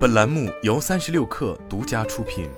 本栏目由三十六氪独家出品。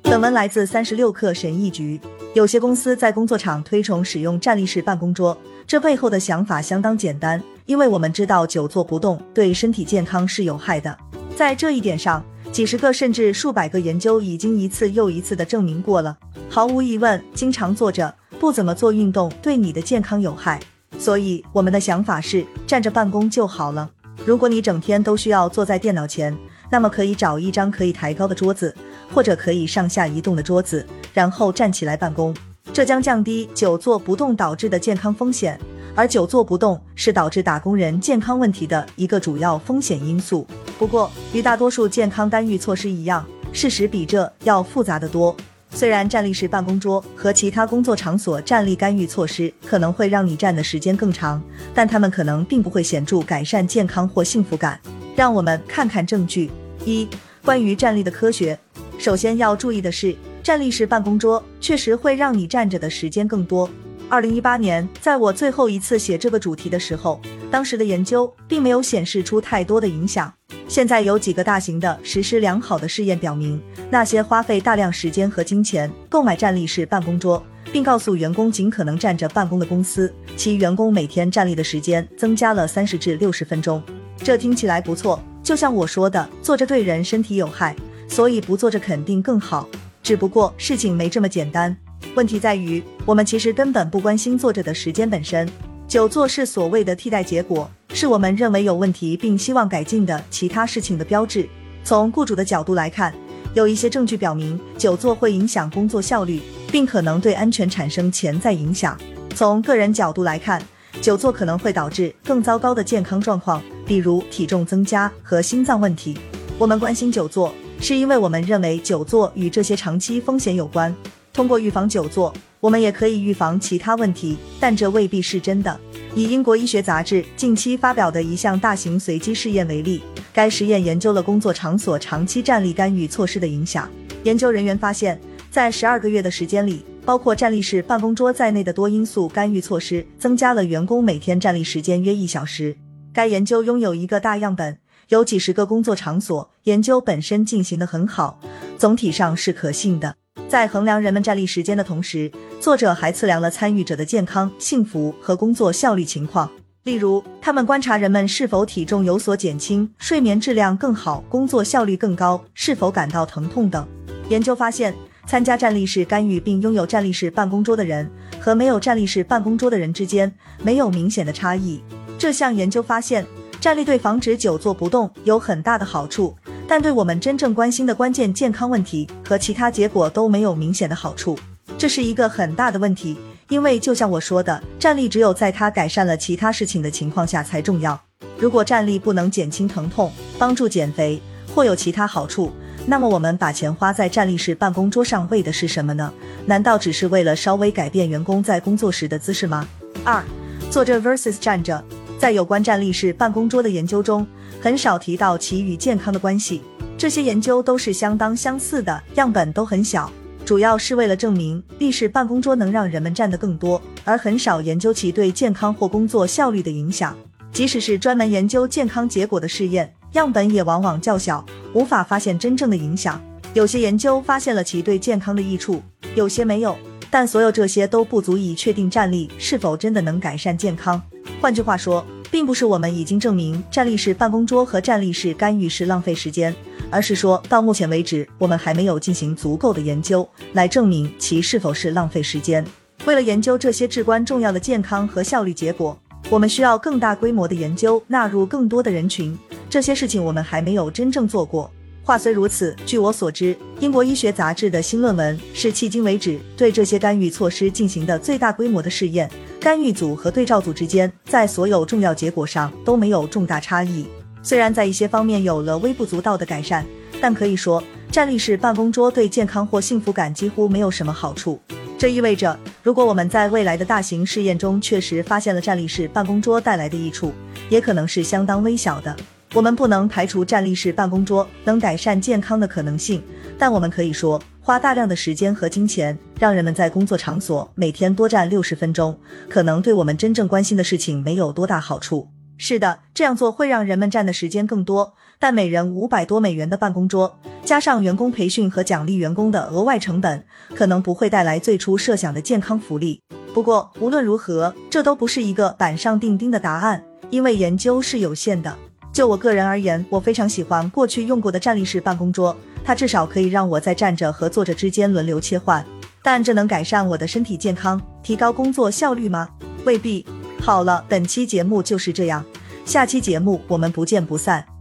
本文来自三十六氪神译局。有些公司在工作场推崇使用站立式办公桌，这背后的想法相当简单，因为我们知道久坐不动对身体健康是有害的。在这一点上，几十个甚至数百个研究已经一次又一次的证明过了。毫无疑问，经常坐着不怎么做运动对你的健康有害。所以我们的想法是站着办公就好了。如果你整天都需要坐在电脑前，那么可以找一张可以抬高的桌子，或者可以上下移动的桌子，然后站起来办公。这将降低久坐不动导致的健康风险。而久坐不动是导致打工人健康问题的一个主要风险因素。不过，与大多数健康干预措施一样，事实比这要复杂的多。虽然站立式办公桌和其他工作场所站立干预措施可能会让你站的时间更长，但它们可能并不会显著改善健康或幸福感。让我们看看证据。一、关于站立的科学。首先要注意的是，站立式办公桌确实会让你站着的时间更多。二零一八年，在我最后一次写这个主题的时候，当时的研究并没有显示出太多的影响。现在有几个大型的、实施良好的试验表明，那些花费大量时间和金钱购买站立式办公桌，并告诉员工尽可能站着办公的公司，其员工每天站立的时间增加了三十至六十分钟。这听起来不错，就像我说的，坐着对人身体有害，所以不坐着肯定更好。只不过事情没这么简单。问题在于，我们其实根本不关心坐着的时间本身。久坐是所谓的替代结果，是我们认为有问题并希望改进的其他事情的标志。从雇主的角度来看，有一些证据表明久坐会影响工作效率，并可能对安全产生潜在影响。从个人角度来看，久坐可能会导致更糟糕的健康状况，比如体重增加和心脏问题。我们关心久坐，是因为我们认为久坐与这些长期风险有关。通过预防久坐，我们也可以预防其他问题，但这未必是真的。以英国医学杂志近期发表的一项大型随机试验为例，该实验研究了工作场所长期站立干预措施的影响。研究人员发现，在十二个月的时间里，包括站立式办公桌在内的多因素干预措施增加了员工每天站立时间约一小时。该研究拥有一个大样本，有几十个工作场所，研究本身进行得很好，总体上是可信的。在衡量人们站立时间的同时，作者还测量了参与者的健康、幸福和工作效率情况。例如，他们观察人们是否体重有所减轻、睡眠质量更好、工作效率更高、是否感到疼痛等。研究发现，参加站立式干预并拥有站立式办公桌的人和没有站立式办公桌的人之间没有明显的差异。这项研究发现，站立对防止久坐不动有很大的好处。但对我们真正关心的关键健康问题和其他结果都没有明显的好处，这是一个很大的问题。因为就像我说的，站立只有在它改善了其他事情的情况下才重要。如果站立不能减轻疼痛、帮助减肥或有其他好处，那么我们把钱花在站立式办公桌上为的是什么呢？难道只是为了稍微改变员工在工作时的姿势吗？二，坐着 versus 站着，在有关站立式办公桌的研究中。很少提到其与健康的关系，这些研究都是相当相似的，样本都很小，主要是为了证明立式办公桌能让人们站得更多，而很少研究其对健康或工作效率的影响。即使是专门研究健康结果的试验，样本也往往较小，无法发现真正的影响。有些研究发现了其对健康的益处，有些没有，但所有这些都不足以确定站立是否真的能改善健康。换句话说。并不是我们已经证明站立式办公桌和站立式干预是浪费时间，而是说到目前为止，我们还没有进行足够的研究来证明其是否是浪费时间。为了研究这些至关重要的健康和效率结果，我们需要更大规模的研究，纳入更多的人群。这些事情我们还没有真正做过。话虽如此，据我所知，英国医学杂志的新论文是迄今为止对这些干预措施进行的最大规模的试验。干预组和对照组之间在所有重要结果上都没有重大差异。虽然在一些方面有了微不足道的改善，但可以说站立式办公桌对健康或幸福感几乎没有什么好处。这意味着，如果我们在未来的大型试验中确实发现了站立式办公桌带来的益处，也可能是相当微小的。我们不能排除站立式办公桌能改善健康的可能性，但我们可以说。花大量的时间和金钱，让人们在工作场所每天多站六十分钟，可能对我们真正关心的事情没有多大好处。是的，这样做会让人们占的时间更多，但每人五百多美元的办公桌，加上员工培训和奖励员工的额外成本，可能不会带来最初设想的健康福利。不过无论如何，这都不是一个板上钉钉的答案，因为研究是有限的。就我个人而言，我非常喜欢过去用过的站立式办公桌，它至少可以让我在站着和坐着之间轮流切换。但这能改善我的身体健康，提高工作效率吗？未必。好了，本期节目就是这样，下期节目我们不见不散。